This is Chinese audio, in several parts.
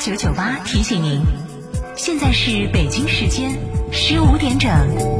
九九八提醒您，现在是北京时间十五点整。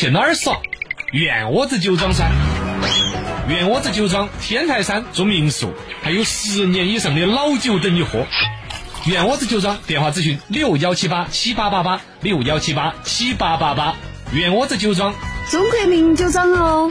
去哪儿耍？院窝子酒庄噻！院窝子酒庄天台山住民宿，还有十年以上的老酒等你喝。院窝子酒庄电话咨询六幺七八七八八八六幺七八七八八八。院窝子酒庄，中国名酒庄哦。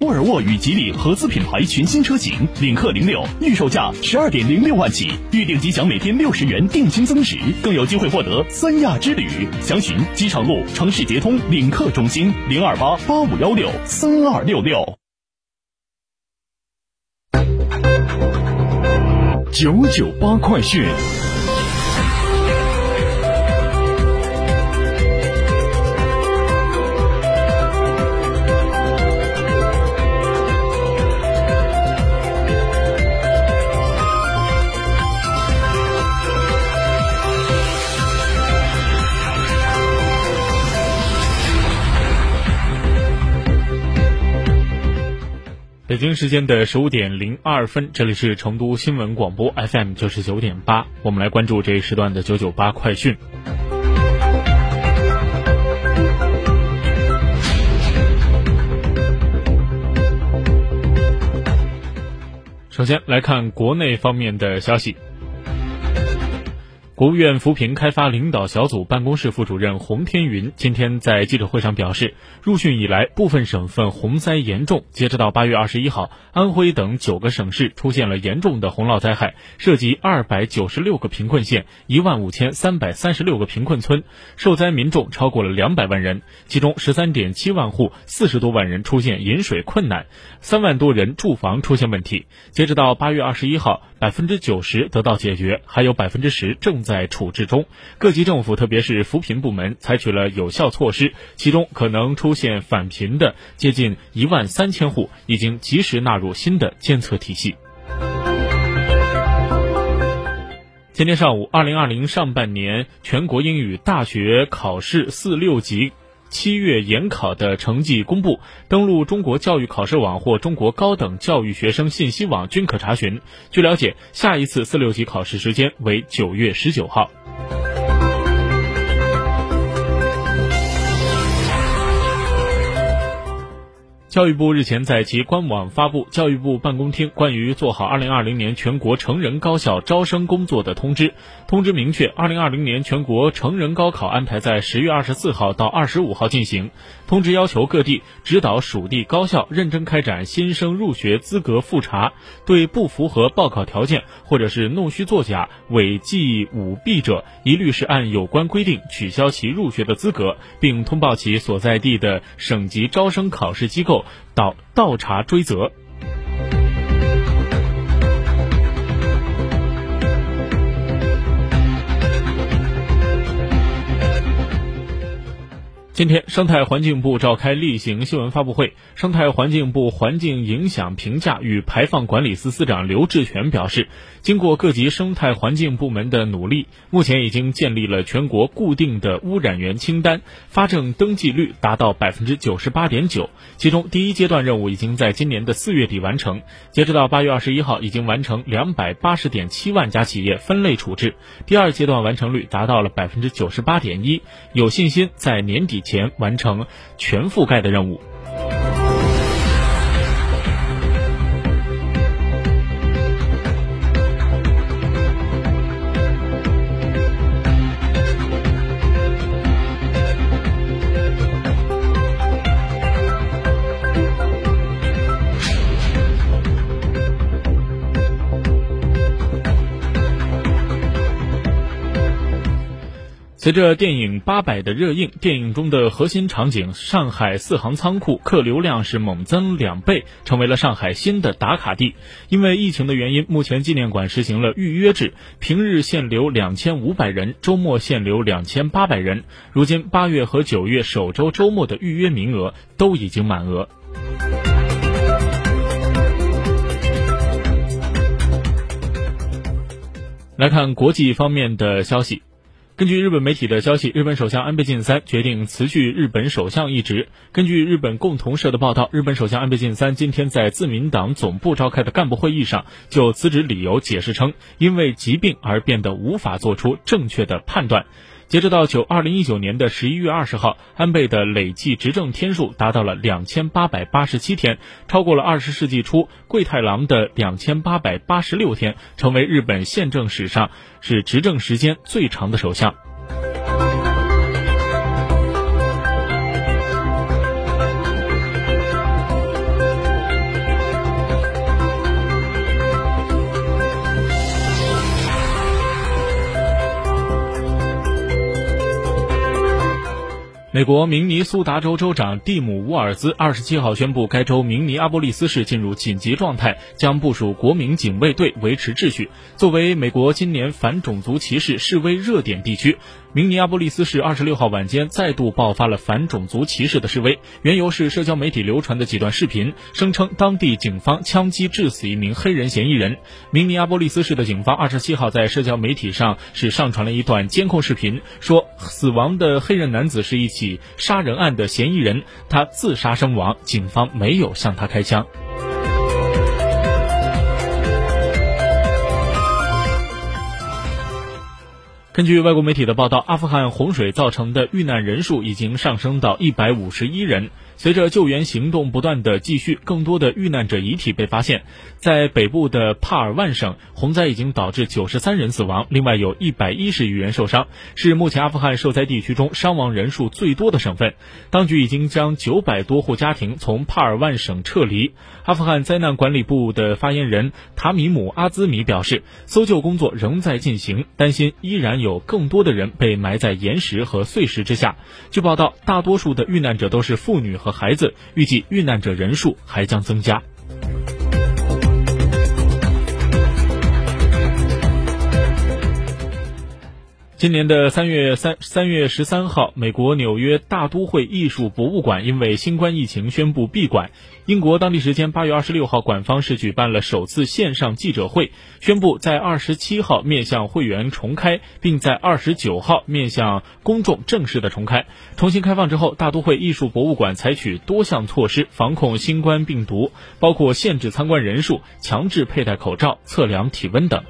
沃尔沃与吉利合资品牌全新车型领克零六，预售价十二点零六万起，预定即享每天六十元定金增值，更有机会获得三亚之旅。详询机场路城市捷通领克中心零二八八五幺六三二六六。九九八快讯。北京时间的十五点零二分，这里是成都新闻广播 FM 九十九点八，我们来关注这一时段的九九八快讯。首先来看国内方面的消息。国务院扶贫开发领导小组办公室副主任洪天云今天在记者会上表示，入汛以来，部分省份洪灾严重。截止到八月二十一号，安徽等九个省市出现了严重的洪涝灾害，涉及二百九十六个贫困县，一万五千三百三十六个贫困村，受灾民众超过了两百万人，其中十三点七万户，四十多万人出现饮水困难，三万多人住房出现问题。截止到八月二十一号，百分之九十得到解决，还有百分之十正在。处置中，各级政府特别是扶贫部门采取了有效措施，其中可能出现返贫的接近一万三千户，已经及时纳入新的监测体系。今天上午，二零二零上半年全国英语大学考试四六级。七月研考的成绩公布，登录中国教育考试网或中国高等教育学生信息网均可查询。据了解，下一次四六级考试时间为九月十九号。教育部日前在其官网发布《教育部办公厅关于做好2020年全国成人高校招生工作的通知》。通知明确，2020年全国成人高考安排在10月24号到25号进行。通知要求各地指导属地高校认真开展新生入学资格复查，对不符合报考条件或者是弄虚作假、违纪舞弊者，一律是按有关规定取消其入学的资格，并通报其所在地的省级招生考试机构。到倒查追责。今天，生态环境部召开例行新闻发布会。生态环境部环境影响评价与排放管理司司长刘志全表示，经过各级生态环境部门的努力，目前已经建立了全国固定的污染源清单，发证登记率达到百分之九十八点九。其中，第一阶段任务已经在今年的四月底完成，截止到八月二十一号，已经完成两百八十点七万家企业分类处置。第二阶段完成率达到了百分之九十八点一，有信心在年底。前完成全覆盖的任务。随着电影《八佰》的热映，电影中的核心场景上海四行仓库客流量是猛增两倍，成为了上海新的打卡地。因为疫情的原因，目前纪念馆实行了预约制，平日限流两千五百人，周末限流两千八百人。如今八月和九月首周周末的预约名额都已经满额。来看国际方面的消息。根据日本媒体的消息，日本首相安倍晋三决定辞去日本首相一职。根据日本共同社的报道，日本首相安倍晋三今天在自民党总部召开的干部会议上，就辞职理由解释称，因为疾病而变得无法做出正确的判断。截止到九二零一九年的十一月二十号，安倍的累计执政天数达到了两千八百八十七天，超过了二十世纪初桂太郎的两千八百八十六天，成为日本宪政史上是执政时间最长的首相。美国明尼苏达州州长蒂姆·沃尔兹二十七号宣布，该州明尼阿波利斯市进入紧急状态，将部署国民警卫队维持秩序。作为美国今年反种族歧视示威热点地区，明尼阿波利斯市二十六号晚间再度爆发了反种族歧视的示威，缘由是社交媒体流传的几段视频，声称当地警方枪击致死一名黑人嫌疑人。明尼阿波利斯市的警方二十七号在社交媒体上是上传了一段监控视频，说死亡的黑人男子是一起。起杀人案的嫌疑人，他自杀身亡，警方没有向他开枪。根据外国媒体的报道，阿富汗洪水造成的遇难人数已经上升到一百五十一人。随着救援行动不断的继续，更多的遇难者遗体被发现。在北部的帕尔万省，洪灾已经导致九十三人死亡，另外有一百一十余人受伤，是目前阿富汗受灾地区中伤亡人数最多的省份。当局已经将九百多户家庭从帕尔万省撤离。阿富汗灾难管理部的发言人塔米姆阿兹米表示，搜救工作仍在进行，担心依然有有更多的人被埋在岩石和碎石之下。据报道，大多数的遇难者都是妇女和。孩子预计遇难者人数还将增加。今年的三月三三月十三号，美国纽约大都会艺术博物馆因为新冠疫情宣布闭馆。英国当地时间八月二十六号，馆方是举办了首次线上记者会，宣布在二十七号面向会员重开，并在二十九号面向公众正式的重开。重新开放之后，大都会艺术博物馆采取多项措施防控新冠病毒，包括限制参观人数、强制佩戴口罩、测量体温等。